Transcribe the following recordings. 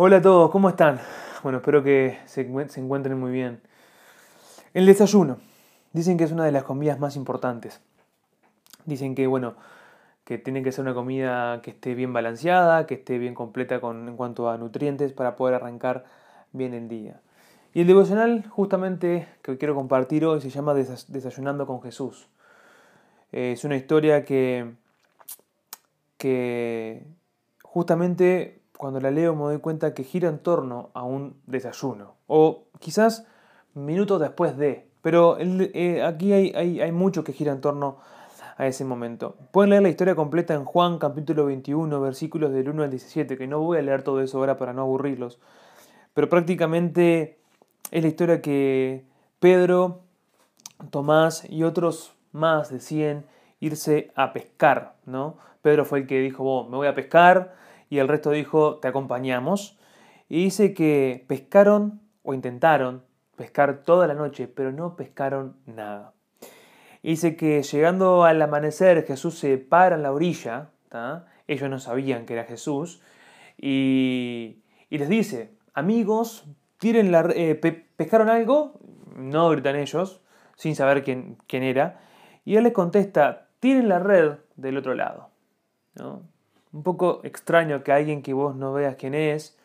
Hola a todos, ¿cómo están? Bueno, espero que se, encuentren muy bien. El desayuno. Dicen que es una de las comidas más importantes. Dicen que, bueno, que tiene que ser una comida que esté bien balanceada, que esté bien completa con, en cuanto a nutrientes para poder arrancar bien el día. Y el devocional, justamente, que quiero compartir hoy, se llama Desayunando con Jesús. Es una historia que, que justamente cuando la leo me doy cuenta que gira en torno a un desayuno, o quizás minutos después de, pero eh, aquí hay, hay, mucho que gira en torno a ese momento. Pueden leer la historia completa en Juan capítulo 21, versículos del 1 al 17, que no voy a leer todo eso ahora para no aburrirlos, pero prácticamente es la historia que Pedro, Tomás y otros más decían irse a pescar, ¿no? Pedro fue el que dijo, me voy a pescar, y el resto dijo, te acompañamos. Y dice que pescaron o intentaron pescar toda la noche, pero no pescaron nada. dice que llegando al amanecer Jesús se para en la orilla, ellos no sabían que era Jesús, y, les dice, amigos, tiren la, eh, ¿pescaron algo? No gritan ellos, sin saber quién, quién era. Y él les contesta, tiren la red del otro lado. ¿no? Un poco extraño que alguien que vos no veas quién es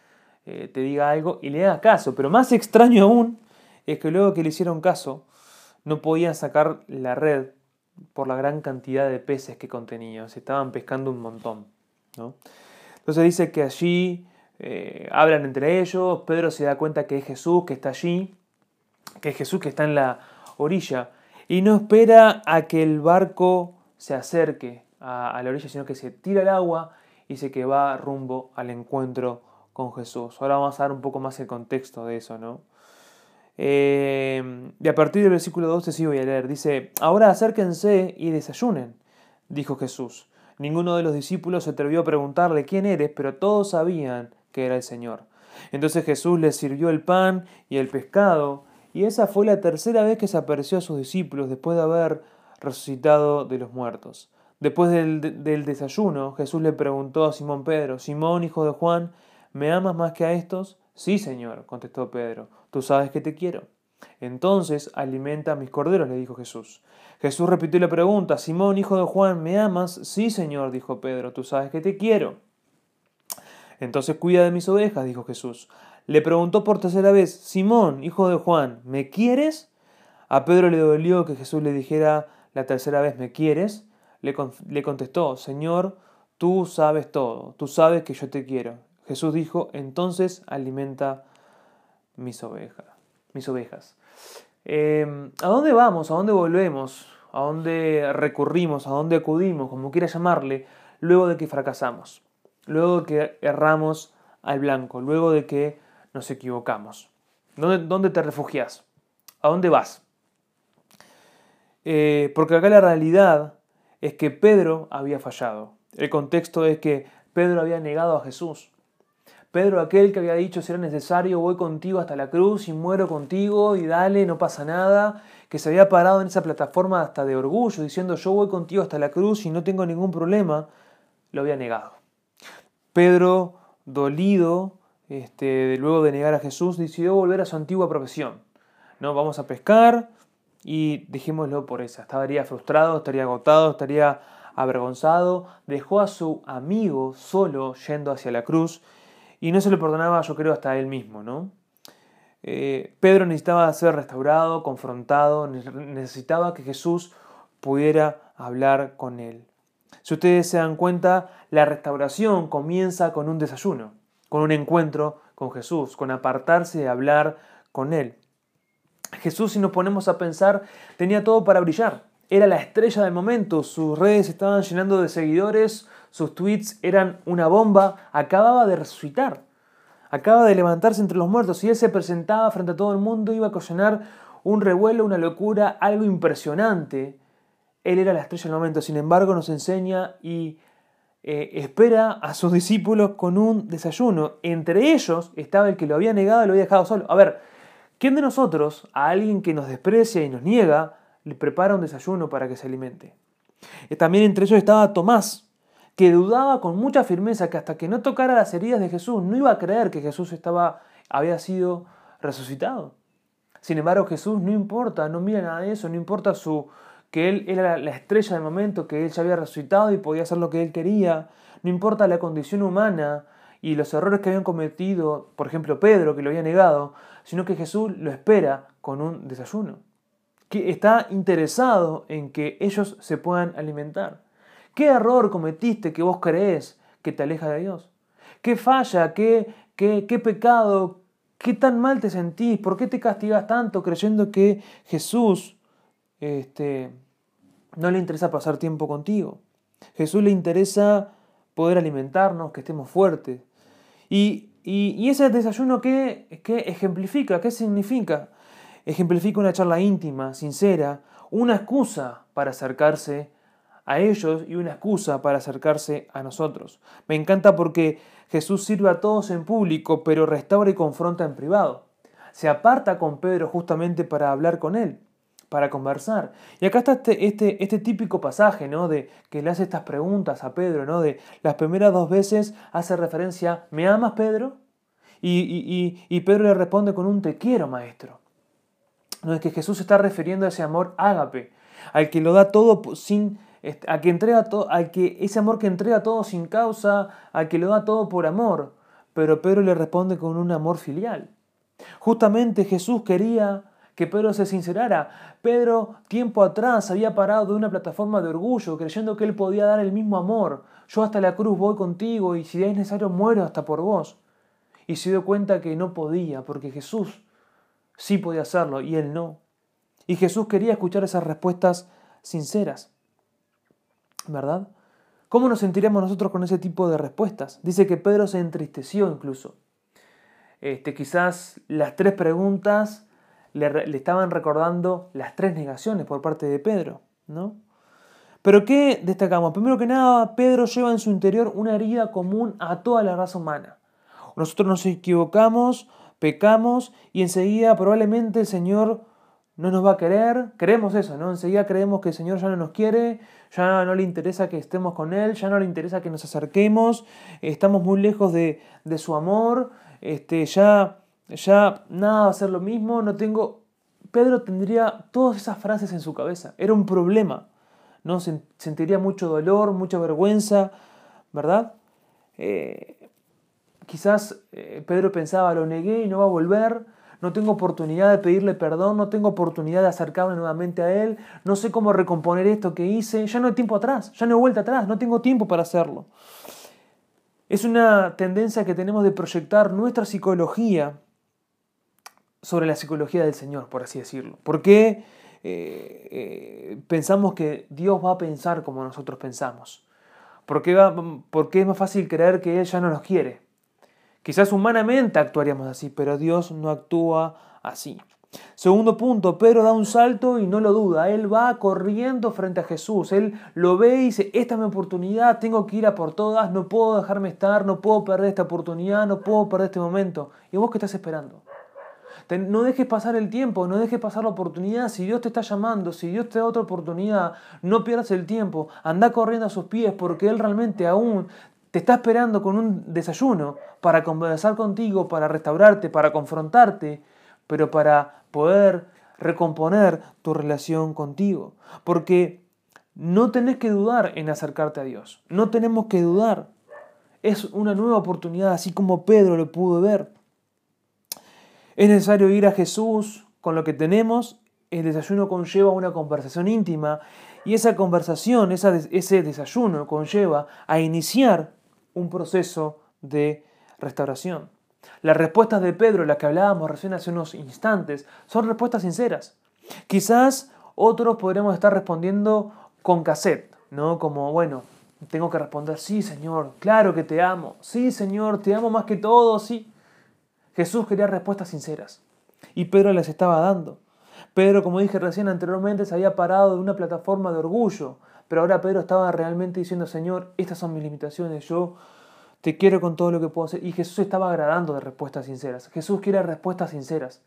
eh, te diga algo y le haga caso. Pero más extraño aún es que luego que le hicieron caso no podían sacar la red por la gran cantidad de peces que contenía. Se estaban pescando un montón. Entonces dice que allí eh, hablan entre ellos, Pedro se da cuenta que es Jesús que está allí, que es Jesús que está en la orilla, y no espera a que el barco se acerque a, la orilla, sino que se tira al agua y dice que va rumbo al encuentro con Jesús. Ahora vamos a dar un poco más el contexto de eso, ¿no? Eh, y a partir del versículo 12 sí voy a leer. Dice, ahora acérquense y desayunen, dijo Jesús. Ninguno de los discípulos se atrevió a preguntarle quién eres, pero todos sabían que era el Señor. Entonces Jesús les sirvió el pan y el pescado, y esa fue la tercera vez que se apareció a sus discípulos después de haber resucitado de los muertos. Después del, desayuno, Jesús le preguntó a Simón Pedro, Simón, hijo de Juan, ¿me amas más que a estos? Sí, Señor, contestó Pedro, tú sabes que te quiero. Entonces alimenta a mis corderos, le dijo Jesús. Jesús repitió la pregunta, Simón, hijo de Juan, ¿me amas? Sí, Señor, dijo Pedro, tú sabes que te quiero. Entonces cuida de mis ovejas, dijo Jesús. Le preguntó por tercera vez, Simón, hijo de Juan, ¿me quieres? A Pedro le dolió que Jesús le dijera la tercera vez, ¿me quieres? Le contestó, Señor, tú sabes todo, tú sabes que yo te quiero. Jesús dijo, entonces alimenta mis ovejas. Mis ovejas. Em, ¿A dónde vamos? ¿A dónde volvemos? ¿A dónde recurrimos? ¿A dónde acudimos? Como quiera llamarle, luego de que fracasamos, luego de que erramos al blanco, luego de que nos equivocamos. ¿Dónde, dónde te refugias? ¿A dónde vas? Eh, porque acá la realidad es que Pedro había fallado. El contexto es que Pedro había negado a Jesús. Pedro, aquel que había dicho, si era necesario, voy contigo hasta la cruz y muero contigo y dale, no pasa nada, que se había parado en esa plataforma hasta de orgullo, diciendo, yo voy contigo hasta la cruz y no tengo ningún problema, lo había negado. Pedro, dolido, este, luego de negar a Jesús, decidió volver a su antigua profesión. ¿no? Vamos a pescar, y dejémoslo por esa. Estaría frustrado, estaría agotado, estaría avergonzado. Dejó a su amigo solo yendo hacia la cruz y no se lo perdonaba, yo creo, hasta él mismo, ¿no? Eh, Pedro necesitaba ser restaurado, confrontado, necesitaba que Jesús pudiera hablar con él. Si ustedes se dan cuenta, la restauración comienza con un desayuno, con un encuentro con Jesús, con apartarse de hablar con Él. Jesús, si nos ponemos a pensar, tenía todo para brillar. Era la estrella del momento, sus redes estaban llenando de seguidores, sus tweets eran una bomba, acababa de resucitar, acaba de levantarse entre los muertos y él se presentaba frente a todo el mundo, iba a ocasionar un revuelo, una locura, algo impresionante. Él era la estrella del momento, sin embargo nos enseña y eh, espera a sus discípulos con un desayuno. Entre ellos estaba el que lo había negado y lo había dejado solo. A ver, ¿Quién de nosotros, a alguien que nos desprecia y nos niega, le prepara un desayuno para que se alimente? Eh, también entre ellos estaba Tomás, que dudaba con mucha firmeza que hasta que no tocara las heridas de Jesús no iba a creer que Jesús estaba, había sido resucitado. Sin embargo, Jesús no importa, no mira nada de eso, no importa su, que Él era la estrella del momento, que Él ya había resucitado y podía hacer lo que Él quería, no importa la condición humana y los errores que habían cometido, por ejemplo Pedro, que lo había negado, sino que Jesús lo espera con un desayuno, que está interesado en que ellos se puedan alimentar. ¿Qué error cometiste que vos crees que te aleja de Dios? ¿Qué falla? ¿Qué, qué, qué pecado? ¿Qué tan mal te sentís? ¿Por qué te castigas tanto creyendo que Jesús este, no le interesa pasar tiempo contigo? Jesús le interesa poder alimentarnos, que estemos fuertes. Y, y, ese desayuno, ¿qué, ¿qué ejemplifica? ¿Qué significa? Ejemplifica una charla íntima, sincera, una excusa para acercarse a ellos y una excusa para acercarse a nosotros. Me encanta porque Jesús sirve a todos en público, pero restaura y confronta en privado. Se aparta con Pedro justamente para hablar con él, para conversar. Y acá está este, este, este típico pasaje, ¿no? De que le hace estas preguntas a Pedro, ¿no? De las primeras dos veces hace referencia, ¿me amas, Pedro? Y, y, y Pedro le responde con un te quiero, maestro. No es que Jesús está refiriendo a ese amor ágape, al que lo da todo sin a que entrega todo, al que ese amor que entrega todo sin causa, al que lo da todo por amor. Pero Pedro le responde con un amor filial. Justamente Jesús quería que Pedro se sincerara. Pedro, tiempo atrás, había parado de una plataforma de orgullo, creyendo que él podía dar el mismo amor. Yo hasta la cruz voy contigo y si es necesario muero hasta por vos. Y se dio cuenta que no podía, porque Jesús sí podía hacerlo y él no. Y Jesús quería escuchar esas respuestas sinceras. ¿verdad? ¿Cómo nos sentiremos nosotros con ese tipo de respuestas? Dice que Pedro se entristeció incluso. Este, quizás las tres preguntas le, estaban recordando las tres negaciones por parte de Pedro, ¿no? Pero ¿qué destacamos? Primero que nada, Pedro lleva en su interior una herida común a toda la raza humana. Nosotros nos equivocamos, pecamos y enseguida probablemente el Señor no nos va a querer, creemos eso, ¿no? Enseguida creemos que el Señor ya no nos quiere, ya no le interesa que estemos con Él, ya no le interesa que nos acerquemos, estamos muy lejos de, su amor, este, ya, ya nada va a ser lo mismo, no tengo... Pedro tendría todas esas frases en su cabeza, era un problema, ¿no? Sentiría mucho dolor, mucha vergüenza, ¿verdad? Eh, quizás eh, Pedro pensaba, lo negué y no va a volver, no tengo oportunidad de pedirle perdón, no tengo oportunidad de acercarme nuevamente a Él, no sé cómo recomponer esto que hice, ya no hay tiempo atrás, ya no hay vuelta atrás, no tengo tiempo para hacerlo. Es una tendencia que tenemos de proyectar nuestra psicología sobre la psicología del Señor, por así decirlo. ¿Por qué eh, eh, pensamos que Dios va a pensar como nosotros pensamos? ¿Por qué, ¿Por qué es más fácil creer que Él ya no nos quiere? Quizás humanamente actuaríamos así, pero Dios no actúa así. Segundo punto, Pedro da un salto y no lo duda. Él va corriendo frente a Jesús. Él lo ve y dice, esta es mi oportunidad, tengo que ir a por todas, no puedo dejarme estar, no puedo perder esta oportunidad, no puedo perder este momento. ¿Y vos qué estás esperando? No dejes pasar el tiempo, no dejes pasar la oportunidad. Si Dios te está llamando, si Dios te da otra oportunidad, no pierdas el tiempo. Anda corriendo a sus pies porque Él realmente aún te está esperando con un desayuno para conversar contigo, para restaurarte, para confrontarte, pero para poder recomponer tu relación contigo. Porque no tenés que dudar en acercarte a Dios. No tenemos que dudar. Es una nueva oportunidad, así como Pedro lo pudo ver. Es necesario ir a Jesús con lo que tenemos. El desayuno conlleva una conversación íntima y esa conversación, ese desayuno conlleva a iniciar un proceso de restauración. Las respuestas de Pedro, las que hablábamos recién hace unos instantes, son respuestas sinceras. Quizás otros podremos estar respondiendo con cassette, ¿no? Como, bueno, tengo que responder, sí, Señor, claro que te amo, sí, Señor, te amo más que todo, sí. Jesús quería respuestas sinceras y Pedro las estaba dando. Pedro, como dije recién anteriormente, se había parado de una plataforma de orgullo, pero ahora Pedro estaba realmente diciendo, Señor, estas son mis limitaciones, yo te quiero con todo lo que puedo hacer. Y Jesús estaba agradando de respuestas sinceras. Jesús quiere respuestas sinceras.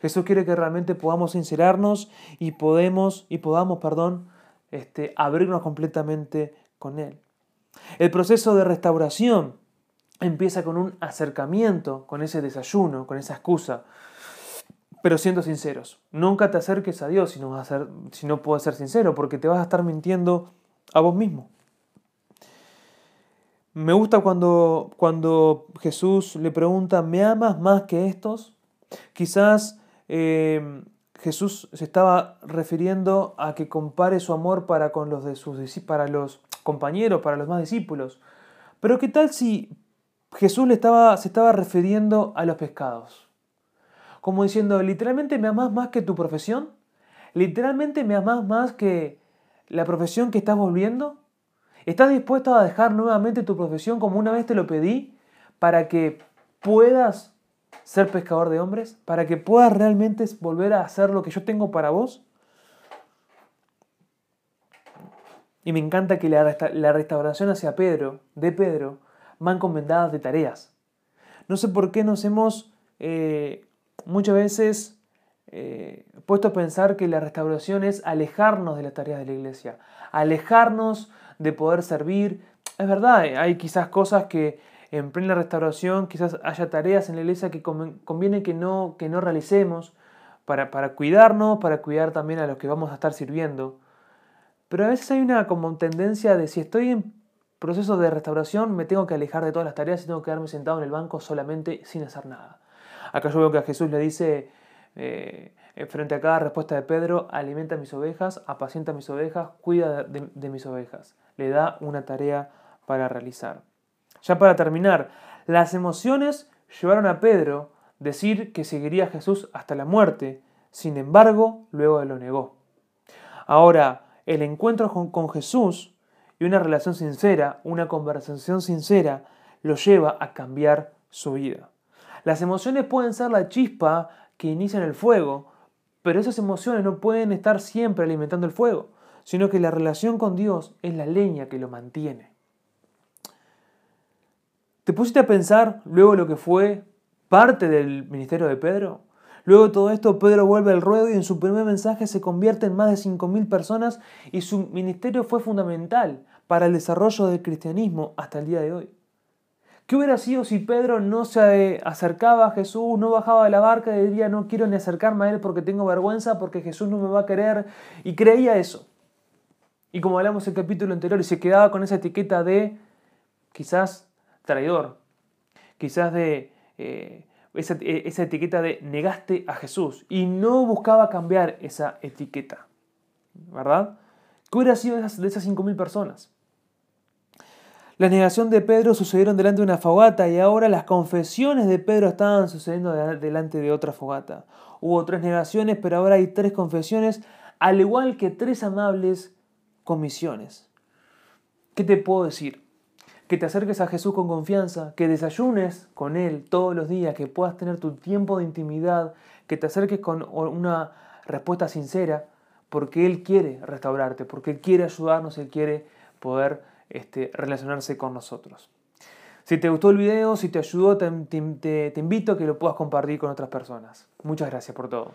Jesús quiere que realmente podamos sincerarnos y podemos y podamos, perdón, este, abrirnos completamente con Él. El proceso de restauración empieza con un acercamiento, con ese desayuno, con esa excusa. Pero siendo sinceros, nunca te acerques a Dios si no, vas a ser, si no puedes ser sincero, porque te vas a estar mintiendo a vos mismo. Me gusta cuando, cuando Jesús le pregunta, ¿me amas más que estos? Quizás eh, Jesús se estaba refiriendo a que compare su amor para con los de sus para los compañeros, para los más discípulos. Pero ¿qué tal si Jesús le estaba, se estaba refiriendo a los pescados? Como diciendo, literalmente me amas más que tu profesión, literalmente me amas más que la profesión que estás volviendo. ¿Estás dispuesto a dejar nuevamente tu profesión como una vez te lo pedí para que puedas ser pescador de hombres? ¿Para que puedas realmente volver a hacer lo que yo tengo para vos? Y me encanta que la, restauración hacia Pedro, de Pedro, van encomendadas de tareas. No sé por qué nos hemos eh, muchas veces eh, puesto a pensar que la restauración es alejarnos de las tareas de la iglesia, alejarnos de poder servir. Es verdad, hay quizás cosas que en plena restauración, quizás haya tareas en la iglesia que conviene que no, que no realicemos para, para cuidarnos, para cuidar también a los que vamos a estar sirviendo. Pero a veces hay una como tendencia de si estoy en proceso de restauración, me tengo que alejar de todas las tareas y tengo que quedarme sentado en el banco solamente sin hacer nada. Acá yo veo que a Jesús le dice, eh, frente a cada respuesta de Pedro, alimenta mis ovejas, apacienta mis ovejas, cuida de, mis ovejas. Le da una tarea para realizar. Ya para terminar, las emociones llevaron a Pedro a decir que seguiría a Jesús hasta la muerte, sin embargo, luego lo negó. Ahora, el encuentro con Jesús y una relación sincera, una conversación sincera, lo lleva a cambiar su vida. Las emociones pueden ser la chispa que inician el fuego, pero esas emociones no pueden estar siempre alimentando el fuego, sino que la relación con Dios es la leña que lo mantiene. ¿Te pusiste a pensar luego lo que fue parte del ministerio de Pedro? Luego de todo esto, Pedro vuelve al ruedo y en su primer mensaje se convierte en más de 5.000 personas y su ministerio fue fundamental para el desarrollo del cristianismo hasta el día de hoy. ¿Qué hubiera sido si Pedro no se acercaba a Jesús, no bajaba de la barca y diría no quiero ni acercarme a él porque tengo vergüenza, porque Jesús no me va a querer? Y creía eso. Y como hablamos en el capítulo anterior, y se quedaba con esa etiqueta de quizás traidor, quizás de eh, esa, esa etiqueta de negaste a Jesús y no buscaba cambiar esa etiqueta. ¿Verdad? ¿Qué hubiera sido de esas, de esas 5.000 personas? La negación de Pedro sucedieron delante de una fogata y ahora las confesiones de Pedro estaban sucediendo delante de otra fogata. Hubo tres negaciones, pero ahora hay tres confesiones, al igual que tres amables comisiones. ¿Qué te puedo decir? Que te acerques a Jesús con confianza, que desayunes con Él todos los días, que puedas tener tu tiempo de intimidad, que te acerques con una respuesta sincera, porque Él quiere restaurarte, porque Él quiere ayudarnos, Él quiere poder este, relacionarse con nosotros. Si te gustó el video, si te ayudó, te invito a que lo puedas compartir con otras personas. Muchas gracias por todo.